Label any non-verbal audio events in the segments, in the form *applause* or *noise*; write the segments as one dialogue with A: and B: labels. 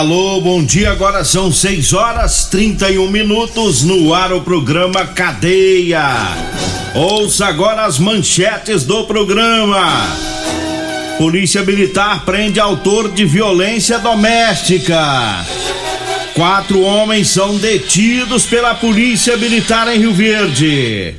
A: Alô, bom dia. Agora são 6 horas 31 minutos no ar o programa Cadeia. Ouça agora as manchetes do programa. Polícia Militar prende autor de violência doméstica. Quatro homens são detidos pela Polícia Militar em Rio Verde.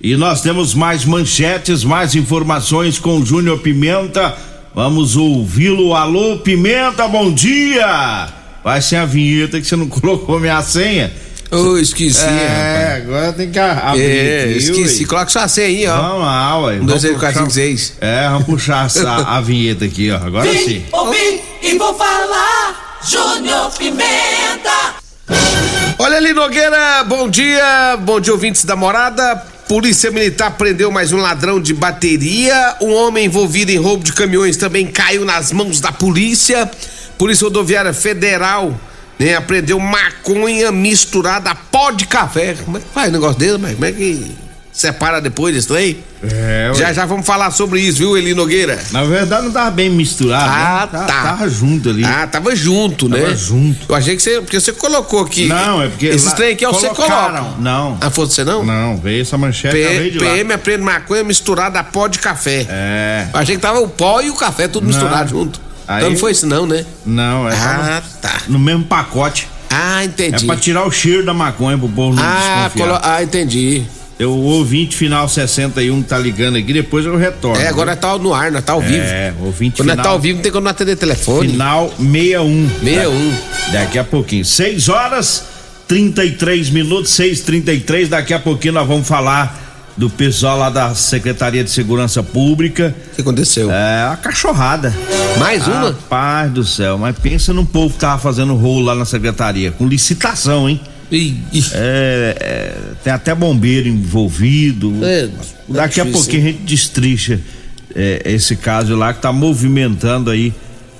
A: E nós temos mais manchetes, mais informações com Júnior Pimenta Vamos ouvi-lo. Alô, Pimenta, bom dia! Vai ser a vinheta que você não *laughs* colocou minha senha.
B: Ô, oh, esqueci.
A: É, rapaz. agora tem que abrir.
B: É, aqui, esqueci. Ui. Coloca sua senha aí, ó.
A: Vamos lá, ué.
B: Um, dois, três, quatro, cinco, seis.
A: É, vamos puxar a, *laughs* a vinheta aqui, ó. Agora
C: Vim,
A: sim.
C: Ouvi e vou falar. Júnior Pimenta.
B: Olha ali, Nogueira, bom dia. Bom dia, ouvintes da morada. Polícia Militar prendeu mais um ladrão de bateria. Um homem envolvido em roubo de caminhões também caiu nas mãos da polícia. Polícia Rodoviária Federal né, apreendeu maconha misturada a pó de café. Como é que faz negócio dele? Como é que separa depois disso aí?
A: É,
B: já já vamos falar sobre isso, viu, Eli Nogueira?
A: Na verdade não tava bem misturado.
B: Ah,
A: né?
B: tá.
A: Tava junto ali.
B: Ah, tava junto,
A: tava
B: né?
A: Tava junto.
B: Eu achei que você. Porque você colocou aqui.
A: Não, é porque.
B: Esses trem aqui é você coloca.
A: Não.
B: Ah, foi você não?
A: Não, veio essa manchete.
B: P PM aprende maconha misturada a pó de café.
A: É.
B: Eu achei que tava o pó e o café tudo
A: Não.
B: misturado junto.
A: Aí-
B: Então não foi isso, não, né?
A: Não, é.
B: Ah, tá.
A: No mesmo pacote.
B: Ah, entendi.
A: É pra tirar o cheiro da maconha pro povo não
B: ah,
A: desconfiar.
B: ah, entendi.
A: Eu, o ouvinte final 61 que tá ligando aqui, depois eu retorno.
B: É, agora tá no ar, nós tá ao vivo.
A: É, ouvinte
B: Quando nós
A: final.
B: tá ao vivo, não tem como não atender telefone.
A: Final 61.
B: 61.
A: Daqui a pouquinho. 6 horas 33 minutos, 6h33. Daqui a pouquinho nós vamos falar do pessoal lá da Secretaria de Segurança Pública.
B: O que aconteceu?
A: É a cachorrada.
B: Mais uma?
A: Rapaz do céu, mas pensa no povo que tava fazendo rolo lá na secretaria, com licitação, hein? É, é, tem até bombeiro envolvido.
B: É,
A: Daqui a
B: difícil,
A: pouquinho a gente destrincha é, esse caso lá que tá movimentando aí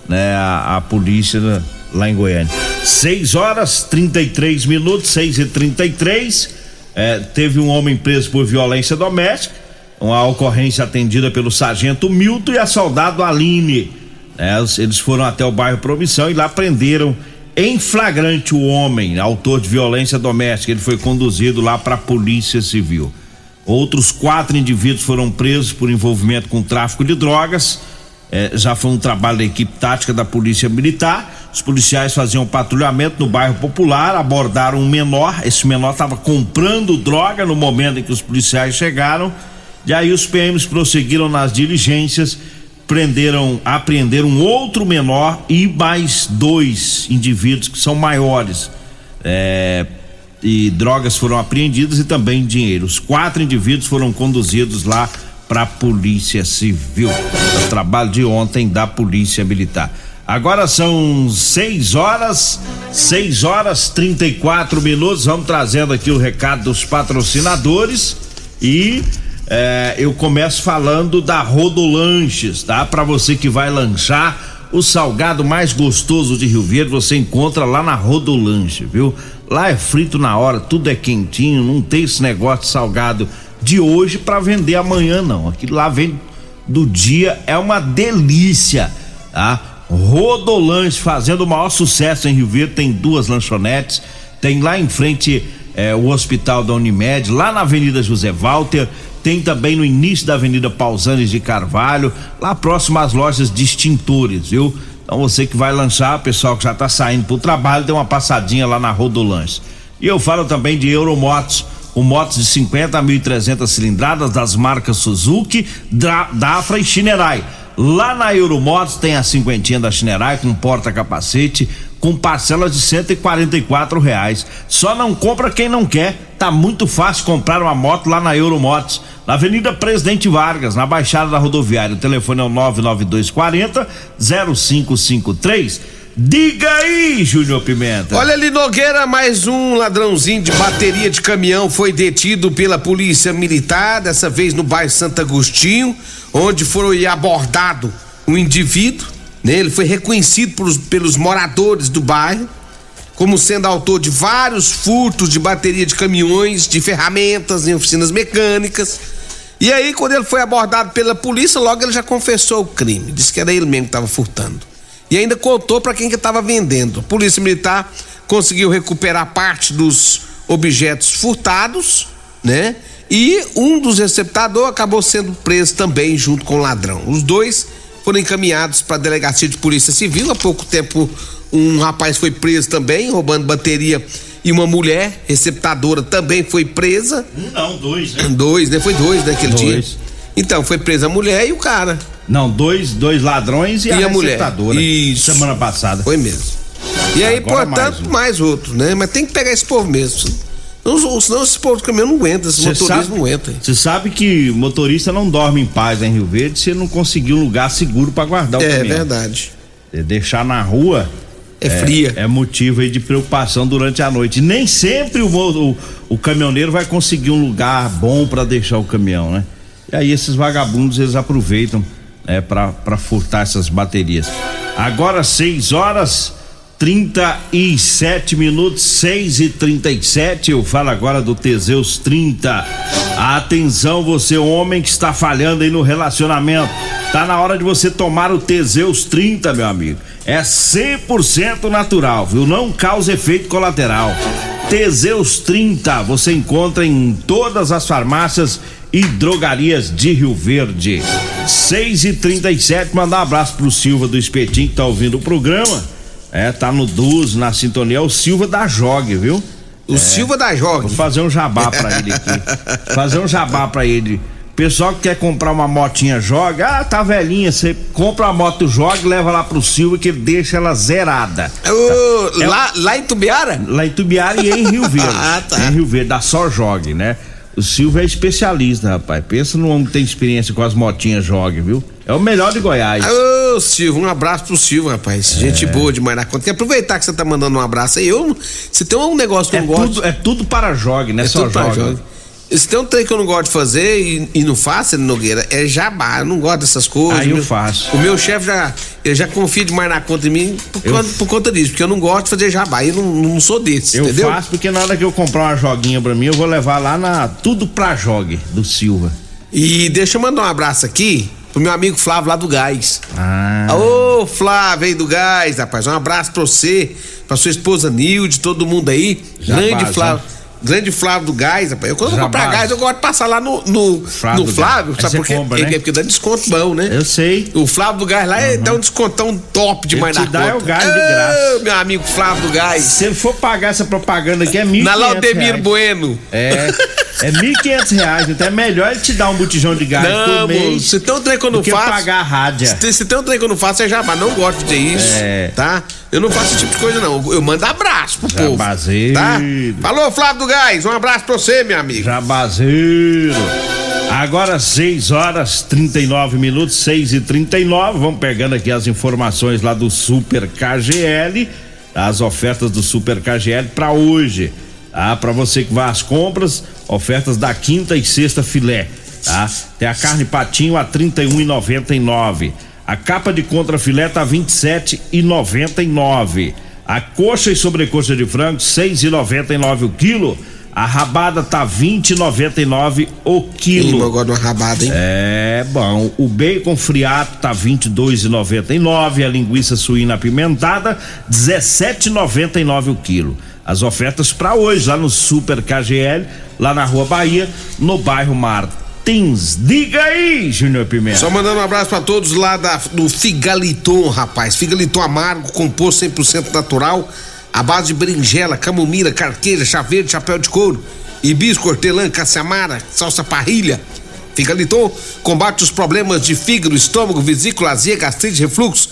A: né, a, a polícia né, lá em Goiânia. 6 horas 33 minutos, 6 e 33 é, Teve um homem preso por violência doméstica. Uma ocorrência atendida pelo sargento Milton e a soldado Aline. É, eles foram até o bairro Promissão e lá prenderam em flagrante o homem, autor de violência doméstica. Ele foi conduzido lá para a Polícia Civil. Outros quatro indivíduos foram presos por envolvimento com tráfico de drogas. É, já foi um trabalho da equipe tática da Polícia Militar. Os policiais faziam patrulhamento no bairro Popular, abordaram um menor. Esse menor estava comprando droga no momento em que os policiais chegaram. E aí os PMs prosseguiram nas diligências, prenderam, apreenderam outro menor e mais dois indivíduos que são maiores. É, e drogas foram apreendidas e também dinheiro. Os quatro indivíduos foram conduzidos lá para a Polícia Civil. O trabalho de ontem da Polícia Militar. Agora são 6 horas, 6 horas 34 minutos. Vamos trazendo aqui o recado dos patrocinadores e eh, eu começo falando da Rodolanches, tá? Para você que vai lanchar O salgado mais gostoso de Rio Verde você encontra lá na Rodolanche, viu? Lá é frito na hora, tudo é quentinho, não tem esse negócio de salgado de hoje para vender amanhã não. Aquilo lá vem do dia, é uma delícia, tá? Rodolanche fazendo o maior sucesso em Rio Verde, tem duas lanchonetes, tem lá em frente é, o Hospital da Unimed, lá na Avenida José Walter, tem também no início da Avenida Pausanes de Carvalho, lá próximo às lojas de extintores, viu? Então você que vai lanchar, pessoal que já tá saindo pro trabalho, dê uma passadinha lá na Rodolanche. E eu falo também de Euromotos, com motos de 50 a 1.300 cilindradas das marcas Suzuki, Dafra e Shinerai. Lá na Euromotos tem a cinquentinha da Shinerai com porta-capacete, com parcelas de 144 reais. Só não compra quem não quer. Tá muito fácil comprar uma moto lá na Euromotos, na Avenida Presidente Vargas, na Baixada da Rodoviária. O telefone é o 99240 0553 Diga aí, Júnior Pimenta.
B: Olha ali, Nogueira, mais um ladrãozinho de bateria de caminhão foi detido pela polícia militar, dessa vez no bairro Santo Agostinho, onde foi abordado um indivíduo, né? Ele foi reconhecido pelos, pelos moradores do bairro como sendo autor de vários furtos de bateria de caminhões, de ferramentas em oficinas mecânicas. E aí, quando ele foi abordado pela polícia, logo ele já confessou o crime. Disse que era ele mesmo que estava furtando e ainda contou para quem que estava vendendo. A Polícia Militar conseguiu recuperar parte dos objetos furtados, né? E um dos receptadores acabou sendo preso também junto com o ladrão. Os dois foram encaminhados para a delegacia de polícia civil. Há pouco tempo um rapaz foi preso também roubando bateria e uma mulher receptadora também foi presa.
A: Um não, dois, né?
B: Dois, né? Foi dois naquele dois. dia. Então foi presa a mulher e o cara.
A: Não, dois, dois ladrões e, e a, a mulher.
B: Isso.
A: Semana passada.
B: Foi mesmo. E aí, Agora portanto, mais, um. mais outro, né? Mas tem que pegar esse povo mesmo. Senão, senão esse povo do caminhão não aguenta, esse motorista não aguenta.
A: Você sabe que motorista não dorme em paz em Rio Verde se não conseguir um lugar seguro para guardar o
B: é,
A: caminhão.
B: É verdade.
A: Deixar na rua
B: é, fria.
A: É motivo aí de preocupação durante a noite. Nem sempre o, o, o caminhoneiro vai conseguir um lugar bom para deixar o caminhão, né? E aí esses vagabundos eles aproveitam é, para furtar essas baterias. Agora 6 horas 37 minutos, 6 e 37 Eu falo agora do Teseus 30. Atenção, você, homem que está falhando aí no relacionamento. Tá na hora de você tomar o Teseus 30, meu amigo. É 100% natural, viu? Não causa efeito colateral. Teseus 30 você encontra em todas as farmácias e drogarias de Rio Verde. 6 e 37 mandar um abraço pro Silva do Espetinho que tá ouvindo o programa. É, tá no 12, na sintonia, é o Silva da Jogue, viu?
B: O é, Silva da Jogue.
A: Vou fazer um jabá pra ele aqui. *laughs* fazer um jabá pra ele. Pessoal que quer comprar uma motinha joga, ah, tá velhinha, você compra a moto joga, leva lá pro Silva que ele deixa ela zerada.
B: Uh, é, lá, lá em Tubiara?
A: Lá em Tubiara e em Rio *laughs* Verde. ah, tá. Em Rio Verde, da Só Jogue, né? O Silvio é especialista, rapaz. Pensa no homem que tem experiência com as motinhas jogue, viu? É o melhor de Goiás.
B: Ô, Silvio, um abraço pro Silvio, rapaz. É. Gente boa demais na conta. Quer aproveitar que você tá mandando um abraço aí. Eu, se tem um negócio que
A: é
B: eu gosto.
A: Tudo, é tudo para jogue, né? É Só jogue.
B: Se tem um trem que eu não gosto de fazer e, e não faço, Nogueira, é jabá. Eu não gosto dessas coisas.
A: Aí eu faço.
B: O meu chefe já, ele já confia demais na conta de mim por, eu, conta, por conta disso, porque eu não gosto de fazer jabá. Eu não, não sou desse,
A: eu
B: entendeu?
A: Eu faço porque na hora que eu comprar uma joguinha pra mim, eu vou levar lá na Tudo Pra Jogue, do Silva.
B: E deixa eu mandar um abraço aqui pro meu amigo Flávio lá do Gás.
A: Ah.
B: Ô, Flávio aí do Gás, rapaz. Um abraço pra você, pra sua esposa Nilde, todo mundo aí. Já Grande Flávio. Grande Flávio do Gás, rapaz. Eu, quando eu vou comprar gás, eu gosto de passar lá no, no Flávio. No Flávio sabe por quê? Compra, né? Porque dá desconto bom, né?
A: Eu sei.
B: O Flávio do Gás lá uhum. dá um descontão top demais na
A: dá
B: conta.
A: É o gás de graça.
B: meu amigo Flávio do Gás.
A: Se ele for pagar essa propaganda aqui, é mil
B: Na Laudemir Bueno.
A: É. É mil quinhentos reais. Então é melhor ele te dar um botijão de gás não, por mês.
B: Se tem um trem que eu não faço.
A: pagar a rádio.
B: Se, se tem um trem que eu não faço, é jabá. Não gosto de isso. É. Tá? Eu não faço esse tipo de coisa, não. Eu mando abraço pro
A: Jabazeiro.
B: povo. Tá? Falou, Flávio do Gás. Um abraço pra você, meu amigo.
A: Jabazeiro. Agora 6 horas 39 minutos, 6 e 39 Vamos pegando aqui as informações lá do Super KGL. As ofertas do Super KGL para hoje. Tá? Para você que vai às compras, ofertas da quinta e sexta filé. Tá? Tem a carne patinho a 31,99. A capa de contrafilé tá 27,99. A coxa e sobrecoxa de frango 6,99 o quilo. A rabada tá 20,99 o quilo.
B: Eu gosto de uma rabada, hein?
A: É bom. O bacon friato tá 22,99. A linguiça suína apimentada 17,99 o quilo. As ofertas para hoje lá no Super KGL, lá na Rua Bahia, no bairro Martins. Diga aí, Júnior Pimenta.
B: Só mandando um abraço para todos lá da, do Figaliton, rapaz. Figaliton amargo, composto 100% natural, à base de berinjela, camomila, carqueja, chá verde, chapéu de couro, hibisco, hortelã, caçamara, salsa parrilha. Figaliton combate os problemas de fígado, estômago, vesícula, azia, gastrite, refluxo,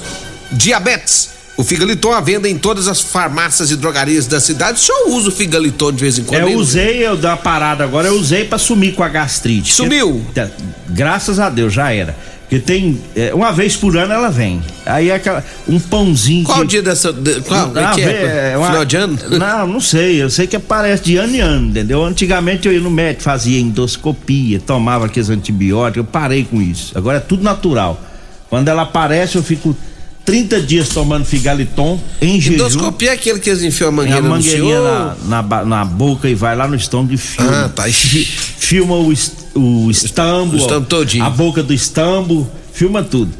B: diabetes. O Figaliton à venda em todas as farmácias e drogarias da cidade. Só uso o Figaliton de vez em quando.
A: Eu
B: hein,
A: usei, eu dei uma parada agora, eu usei pra sumir com a gastrite.
B: Sumiu?
A: Porque- graças a Deus, já era. Porque tem. é, uma vez por ano ela vem. Aí é aquela. Um pãozinho.
B: Qual o
A: que,
B: dia dessa. De, qual?
A: Ah,
B: que
A: vê,
B: é?
A: é uma-
B: Final de ano?
A: Não, não sei. Eu sei que aparece de ano em ano, entendeu? Antigamente eu ia no médico, fazia endoscopia, tomava aqueles antibióticos, eu parei com isso. Agora é tudo natural. Quando ela aparece, eu fico 30 dias tomando figaliton em jejum.
B: Endoscopia é aquele que eles enfiam a
A: É
B: mangueira
A: a mangueirinha na, na, na boca e vai lá no estômago e filma.
B: Ah, tá.
A: Fi- Filma o, o estambo,
B: O estambo todinho.
A: a boca do estambo, filma tudo.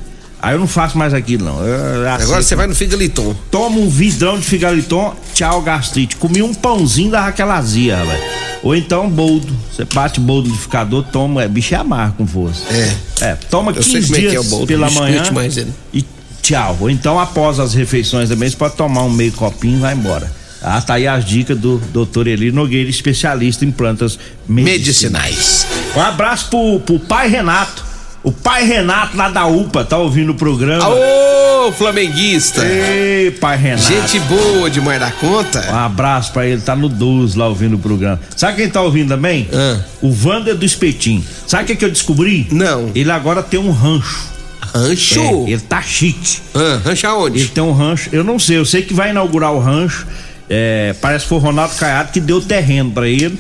A: Aí eu não faço mais aquilo, não. Eu- eu
B: Agora você vai no Figaliton.
A: Toma um vidrão de figaliton, tchau, gastrite. Comi um pãozinho da Raquel Azia, rapaz. Ou então boldo. Você bate boldo no liquidificador, toma. É, bicho é amargo com força.
B: É.
A: É, toma
B: Eu sei
A: 15
B: como é que
A: dias
B: é boldo,
A: pela manhã
B: mais ele.
A: e tchau. Ou então após as refeições também, você pode tomar um meio copinho e vai embora. Ah, tá aí as dicas do doutor Eli Nogueira, especialista em plantas medicinais.
B: Medicinais.
A: Um abraço pro, pro pai Renato. O pai Renato lá da UPA tá ouvindo o programa.
B: Ô, flamenguista.
A: Ei, pai Renato.
B: Gente boa demais da
A: Um
B: conta.
A: abraço pra ele, tá no 12 lá ouvindo o programa. Sabe quem tá ouvindo também?
B: Ah.
A: O Wander do Espetinho. Sabe o que, que eu descobri?
B: Não.
A: Ele agora tem um rancho.
B: Rancho?
A: É, ele tá chique.
B: Ah, rancho aonde?
A: Ele tem um rancho, eu não sei, eu sei que vai inaugurar o rancho. é, parece que foi o Ronaldo Caiado que deu terreno pra ele.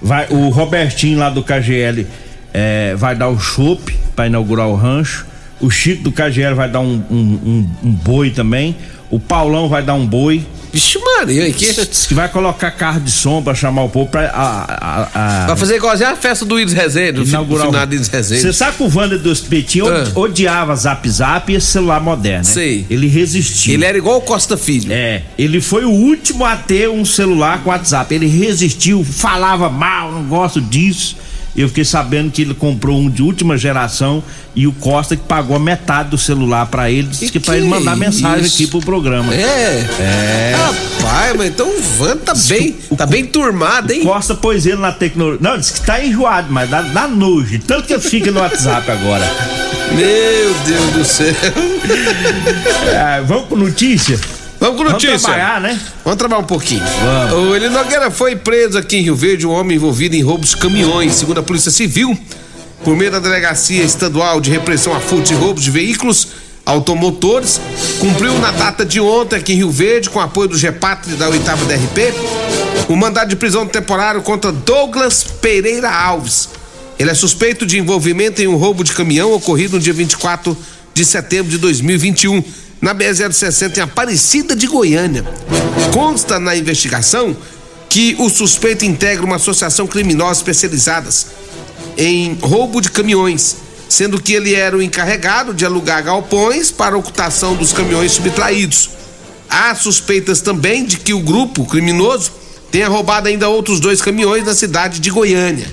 A: Vai, o Robertinho lá do KGL é, vai dar o chopp pra inaugurar o rancho. O Chico do KGL vai dar um, um- um- um boi também. O Paulão vai dar um boi.
B: Vixe, Maria, que...
A: Diz que vai colocar carro de som pra chamar o povo pra a, a, a-
B: Vai fazer igualzinho a festa do Iris Rezende,
A: inaugurar
B: o Iris Rezende.
A: Você sabe que o Wander do Espetinho
B: Ah.
A: odiava Zap Zap e esse celular moderno, né?
B: Sei.
A: Ele resistiu.
B: Ele era igual o Costa Filho.
A: É, ele foi o último a ter um celular com WhatsApp. Ele resistiu, falava mal, não gosto disso. Eu fiquei sabendo que ele comprou um de última geração e o Costa que pagou a metade do celular pra ele, disse que,
B: Que
A: pra ele
B: que
A: mandar
B: é
A: mensagem
B: isso?
A: aqui pro programa.
B: É. É. Rapaz, mas então o Van tá bem,
A: o-
B: tá bem turmado, hein?
A: Costa pôs ele na tecnologia. Não, disse que tá enjoado, mas dá, dá nojo. Tanto que ele fica no WhatsApp agora.
B: Meu Deus do céu. *laughs*
A: É, vamos com notícia?
B: Vamos com
A: Vamos
B: notícia.
A: trabalhar, né?
B: Vamos trabalhar um pouquinho.
A: Vamos.
B: O Eli Nogueira foi preso aqui em Rio Verde, um homem envolvido em roubos de caminhões, segundo a Polícia Civil. Por meio da Delegacia Estadual de Repressão a Furtos e Roubos de Veículos Automotores, cumpriu na data de ontem aqui em Rio Verde, com apoio do GEPAT e da 8 DRP, o mandado de prisão temporário contra Douglas Pereira Alves. Ele é suspeito de envolvimento em um roubo de caminhão ocorrido no dia 24 de setembro de 2021, na BR-060 em Aparecida de Goiânia. Consta na investigação que o suspeito integra uma associação criminosa especializada em roubo de caminhões, sendo que ele era o encarregado de alugar galpões para ocultação dos caminhões subtraídos. Há suspeitas também de que o grupo criminoso tenha roubado ainda outros dois caminhões na cidade de Goiânia.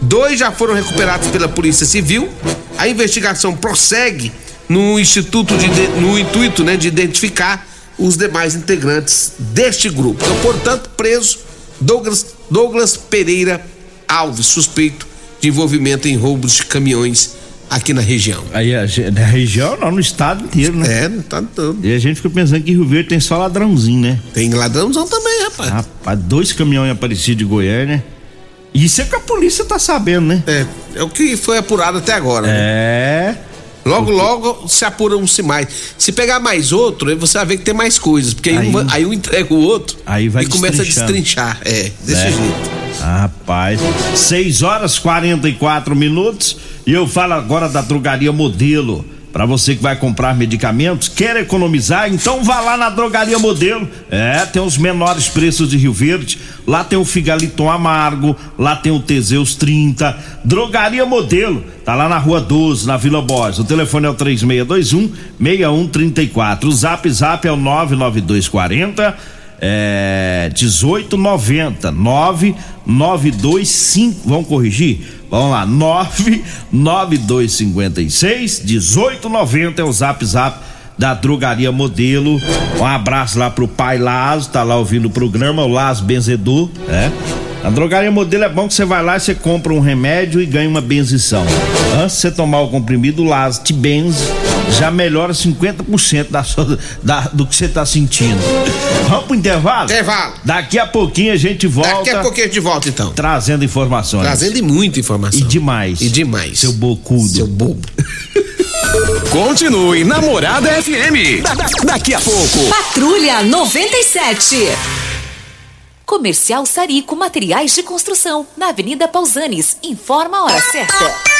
B: Dois já foram recuperados pela Polícia Civil. A investigação prossegue no instituto de, no intuito né, de identificar os demais integrantes deste grupo. Então, portanto, preso Douglas, Douglas Pereira Alves, suspeito de envolvimento em roubos de caminhões aqui na região.
A: Aí, na região, não, no estado inteiro, né?
B: É, não tá todo.
A: E a gente fica pensando que Rio Verde tem só ladrãozinho, né?
B: Tem ladrãozão também, rapaz.
A: Rapaz, dois caminhões aparecidos de Goiânia. Isso é que a polícia tá sabendo, né?
B: É, é o que foi apurado até agora. né? Logo, logo se apuram-se mais. Se pegar mais outro, aí você vai ver que tem mais coisas. Porque aí,
A: Aí-
B: um, aí um entrega o outro
A: Aí vai
B: e começa a destrinchar. É, desse
A: É.
B: jeito.
A: Rapaz, 6 horas 44 minutos e eu falo agora da drogaria Modelo. Para você que vai comprar medicamentos, quer economizar, então vá lá na Drogaria Modelo. É, tem os menores preços de Rio Verde. Lá tem o Figaliton Amargo, lá tem o Teseus 30. Drogaria Modelo, tá lá na Rua 12, na Vila Borges. O telefone é o 3621 6134. O Zap Zap é o 99240 é 1890 9925. Vamos corrigir? Vamos lá, *laughs* 99256 1890 é o zap zap da drogaria modelo. Um abraço lá pro pai Lazo, tá lá ouvindo o programa, o Lazo Benzedor, né? A drogaria modelo é bom que você vai lá você compra um remédio e ganha uma benzição. Antes de você tomar o comprimido, o Lazo te benze, já melhora 50% da sua, da, do que você tá sentindo. Vamos pro intervalo?
B: Intervalo.
A: Daqui a pouquinho a gente volta.
B: Daqui a pouquinho a gente volta então.
A: Trazendo informações.
B: Trazendo e muita informação.
A: E demais.
B: E demais.
A: Seu bocudo.
B: Seu bobo. *laughs*
D: Continue Namorada FM. Da- da- daqui a pouco.
E: Patrulha 97. Comercial Sarico Materiais de Construção, na Avenida Pausanes. Informa a hora certa.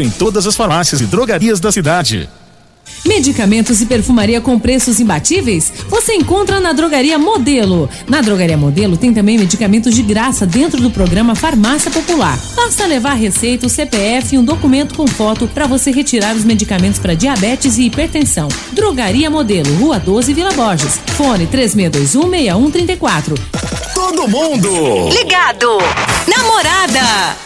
F: em todas as farmácias e drogarias da cidade.
G: Medicamentos e perfumaria com preços imbatíveis? Você encontra na Drogaria Modelo. Na Drogaria Modelo tem também medicamentos de graça dentro do programa Farmácia Popular. Basta levar receita, o CPF e um documento com foto para você retirar os medicamentos para diabetes e hipertensão. Drogaria Modelo, Rua 12, Vila Borges. Fone 36216134.
D: Todo mundo.
E: Ligado. Namorada.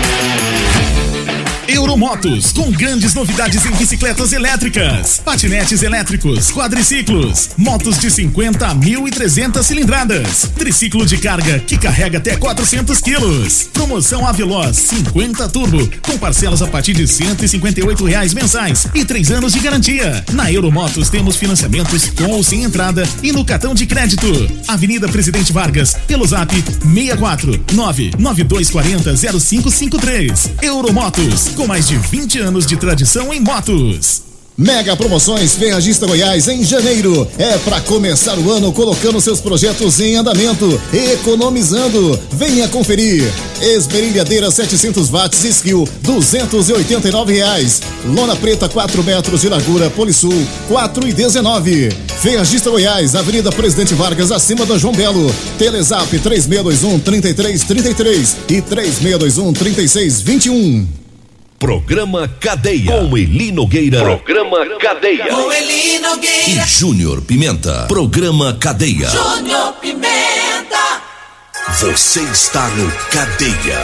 F: Euromotos, com grandes novidades em bicicletas elétricas, patinetes elétricos, quadriciclos, motos de 50 a 1.300 cilindradas, triciclo de carga que carrega até 400 quilos. Promoção Aveloz 50 Turbo, com parcelas a partir de 158 reais mensais e três anos de garantia. Na Euromotos temos financiamentos com ou sem entrada e no cartão de crédito. Avenida Presidente Vargas, pelo zap 64 99240 0553. Euromotos, com mais de 20 anos de tradição em motos.
H: Mega Promoções Ferragista Goiás em janeiro. É para começar o ano colocando seus projetos em andamento, economizando. Venha conferir. Esmerilhadeira 700 watts Skill, 289 reais. Lona preta 4 metros de largura Polisul, 4 e 19. Ferragista Goiás, Avenida Presidente Vargas, acima da João Belo. Telezap 3621 3333 e 3621 3621.
I: Programa Cadeia. Com Eli Nogueira. Programa Cadeia.
C: Com Eli
I: E
C: Nogueira.
I: Júnior Pimenta. Programa Cadeia.
C: Júnior Pimenta.
I: Você está no Cadeia.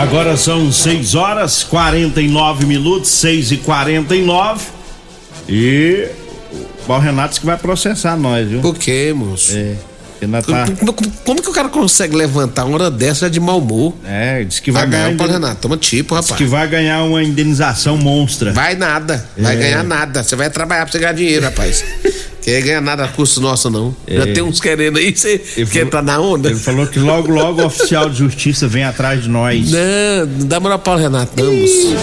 A: Agora são 6 horas 49 minutos, 6 e 49 E o Paulo Renato disse que vai processar nós, viu?
B: Por quê, moço?
A: É. tá-
B: Como, como- que o cara consegue levantar uma hora dessa de mau humor?
A: É, disse que vai
B: Vai ganhar,
A: ganhar.
B: Paulo Renato. Toma tipo, rapaz.
A: que vai ganhar uma indenização monstra.
B: Vai nada. Vai
A: É.
B: ganhar nada. Você vai trabalhar pra você ganhar dinheiro, rapaz. Quer ganhar nada a custo nosso, não. É. Já tem uns querendo aí, você quer falou, entrar na onda?
A: Ele falou que logo, logo o oficial de justiça vem atrás de nós.
B: Não, não dá moral para o Renato, não. Ele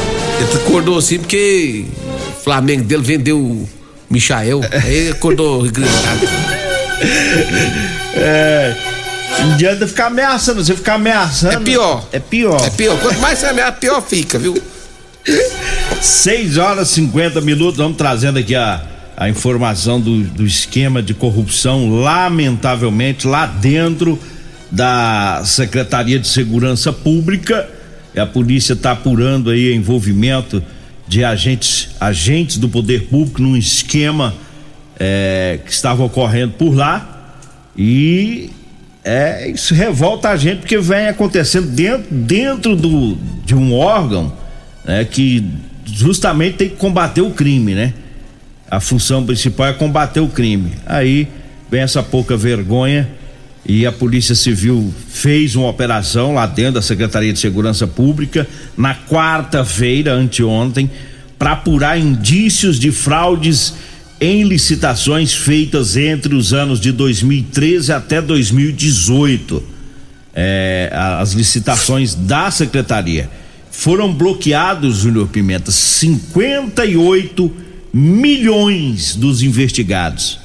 B: acordou assim porque o Flamengo dele vendeu o Michael. Aí acordou gritado. *laughs*
A: é. Não adianta ficar ameaçando, você ficar ameaçando.
B: É pior.
A: É pior.
B: É pior. Quanto mais você ameaça, pior fica, viu?
A: 6 horas e 50 minutos, vamos trazendo aqui a a informação do, do esquema de corrupção, lamentavelmente, lá dentro da Secretaria de Segurança Pública. A polícia está apurando aí envolvimento de agentes, agentes do poder público num esquema é, que estava ocorrendo por lá. E é, isso revolta a gente porque vem acontecendo dentro, dentro do, de um órgão né, que justamente tem que combater o crime, né? a função principal é combater o crime. Aí vem essa pouca vergonha e a Polícia Civil fez uma operação lá dentro da Secretaria de Segurança Pública na quarta-feira, anteontem, para apurar indícios de fraudes em licitações feitas entre os anos de 2013 até 2018. É, as licitações da secretaria foram bloqueados, Júnior Pimenta, 58 milhões dos investigados.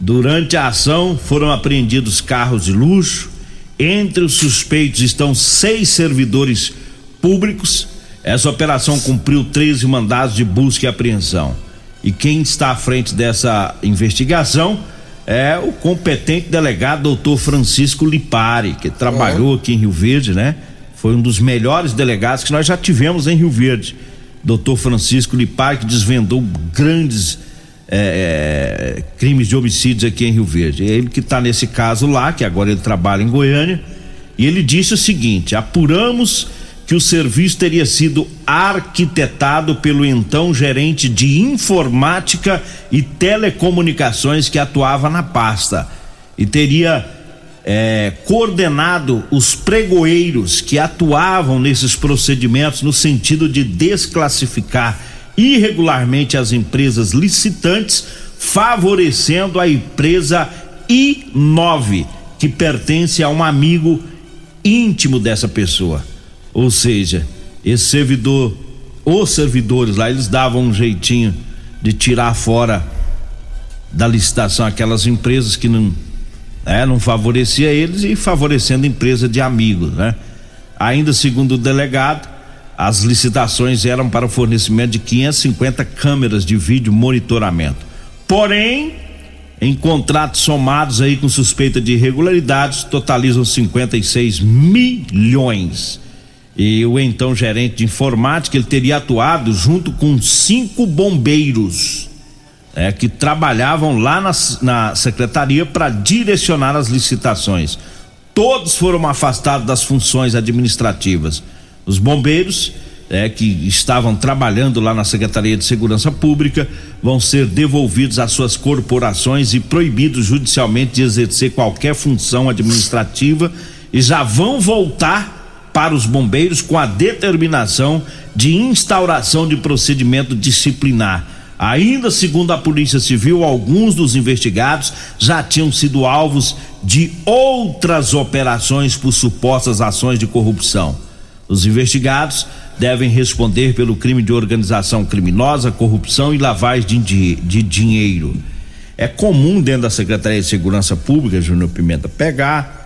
A: Durante a ação foram apreendidos carros de luxo. Entre os suspeitos estão seis servidores públicos. Essa operação cumpriu 13 mandados de busca e apreensão. E quem está à frente dessa investigação é o competente delegado doutor Francisco Lipari, que trabalhou aqui em Rio Verde, né? Foi um dos melhores delegados que nós já tivemos em Rio Verde doutor Francisco Lipar, que desvendou grandes é, crimes de homicídios aqui em Rio Verde. É ele que está nesse caso lá, que agora ele trabalha em Goiânia, e ele disse o seguinte: apuramos que o serviço teria sido arquitetado pelo então gerente de informática e telecomunicações que atuava na pasta e teria é, coordenado os pregoeiros que atuavam nesses procedimentos no sentido de desclassificar irregularmente as empresas licitantes, favorecendo a empresa I9, que pertence a um amigo íntimo dessa pessoa. Ou seja, esse servidor, os servidores lá, eles davam um jeitinho de tirar fora da licitação aquelas empresas que não né? Não favorecia eles e favorecendo empresa de amigos, né? Ainda segundo o delegado, as licitações eram para o fornecimento de 550 câmeras de vídeo monitoramento. Porém, em contratos somados aí com suspeita de irregularidades, totalizam 56 milhões. E o então gerente de informática, ele teria atuado junto com cinco bombeiros é, que trabalhavam lá na, na secretaria para direcionar as licitações. Todos foram afastados das funções administrativas. Os bombeiros é, que estavam trabalhando lá na Secretaria de Segurança Pública vão ser devolvidos às suas corporações e proibidos judicialmente de exercer qualquer função administrativa e já vão voltar para os bombeiros com a determinação de instauração de procedimento disciplinar Ainda segundo a Polícia Civil, alguns dos investigados já tinham sido alvos de outras operações por supostas ações de corrupção. Os investigados devem responder pelo crime de organização criminosa, corrupção e lavagem de, de dinheiro. É comum dentro da Secretaria de Segurança Pública, Júnior Pimenta, pegar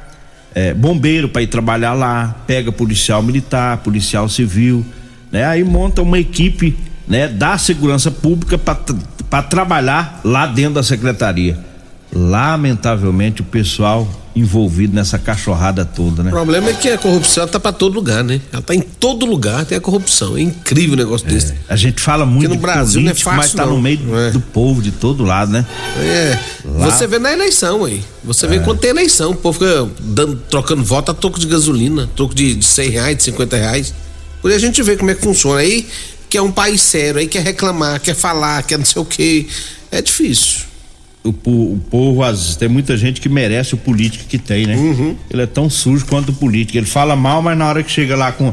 A: é, bombeiro para ir trabalhar lá, pega policial militar, policial civil, né? Aí monta uma equipe né, da segurança pública para trabalhar lá dentro da secretaria. Lamentavelmente o pessoal envolvido nessa cachorrada toda, né?
B: O problema é que a corrupção tá para todo lugar, né? Ela tá em todo lugar, tem a corrupção. É incrível o negócio é, desse.
A: A gente fala muito
B: Porque no Brasil
A: não é fácil, mas tá
B: não.
A: no meio é. do povo de todo lado, né?
B: É. Lá... Você vê na eleição aí. Você vê é. quando tem eleição, o povo fica dando, trocando voto a troco de gasolina, troco de, de 100 reais, de 50 reais. Por aí a gente vê como é que funciona. Aí que é um país sério, aí quer reclamar, quer falar, quer não sei o quê. É difícil.
A: O, o, povo, vezes, tem muita gente que merece o político que tem, né? Uhum. Ele é tão sujo quanto o político. Ele fala mal, mas na hora que chega lá com,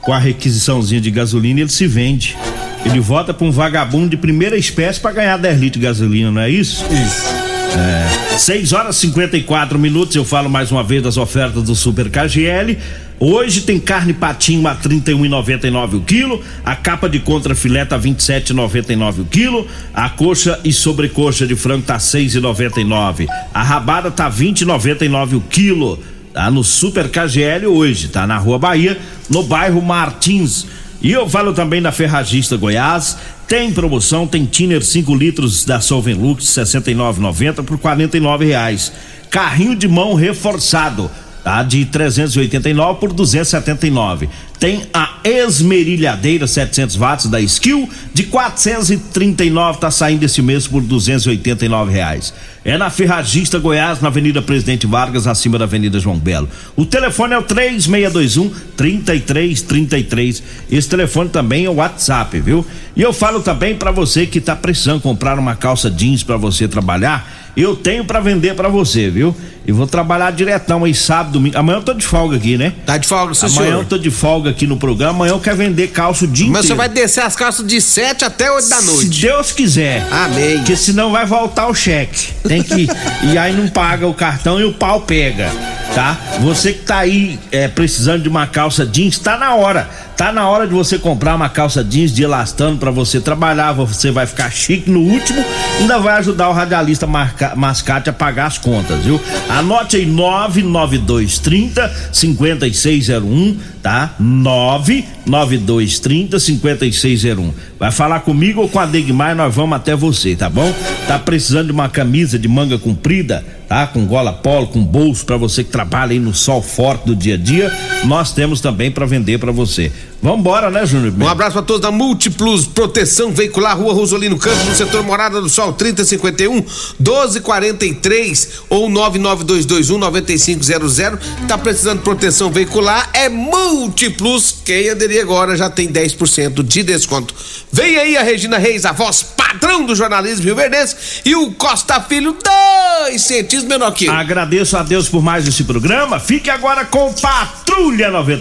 A: com a requisiçãozinha de gasolina, ele se vende. Ele vota pra um vagabundo de primeira espécie para ganhar 10 litros de gasolina, não é isso?
B: Isso.
A: É. 6 horas e 54 minutos. Eu falo mais uma vez das ofertas do Super KGL. Hoje tem carne patinho a 31,99 o quilo, a capa de contra filé tá 27,99 o quilo, a coxa e sobrecoxa de frango tá 6,99. A rabada tá 20,99 o quilo. Tá no Super KGL hoje, tá na Rua Bahia, no bairro Martins. E eu falo também da Ferragista Goiás. Tem promoção, tem Tiner 5 litros da Solvenlux 69,90 por R$ reais. Carrinho de mão reforçado tá? De 389 por 279. Tem a esmerilhadeira 700 watts da Skill de 439 tá saindo esse mês por 289 reais. É na Ferragista Goiás, na Avenida Presidente Vargas, acima da Avenida João Belo. O telefone é o 3621 3333. Esse telefone também é o WhatsApp, viu? E eu falo também para você que tá precisando comprar uma calça jeans para você trabalhar eu tenho para vender para você, viu? E vou trabalhar diretão aí sábado, domingo. Amanhã eu tô de folga aqui, né?
B: Tá de folga,
A: senhor. Amanhã eu tô de folga aqui no programa. Amanhã eu quero vender calça o dia
B: Mas
A: inteiro.
B: você vai descer as calças de 7 até 8 da noite.
A: Se Deus quiser.
B: Amém.
A: Porque senão vai voltar o cheque. Tem que. *laughs* e aí não paga o cartão e o pau pega. Tá? Você que tá aí é, precisando de uma calça jeans, tá na hora. Tá na hora de você comprar uma calça jeans de elastano para você trabalhar. Você vai ficar chique no último. Ainda vai ajudar o radialista marca, Mascate a pagar as contas, viu? Anote aí 99230 5601, tá? 99230 5601. Vai falar comigo ou com a Degmar, nós vamos até você, tá bom? Tá precisando de uma camisa de manga comprida, tá? Com gola polo, com bolso para você que trabalha aí no sol forte do dia a dia, nós temos também para vender para você. Vambora, né, Júnior?
B: Um abraço para todos da Múltiplos Proteção Veicular, Rua Rosolino Campos, no setor Morada do Sol, 3051 1243 ou 99221 9500. Tá precisando de proteção veicular? É Múltiplos. Quem aderir agora já tem 10% de desconto. Vem aí a Regina Reis, a voz padrão do jornalismo Rio Verdense, e o Costa Filho, dois centímetros menor que eu.
A: Agradeço a Deus por mais esse programa. Fique agora com Patrulha 90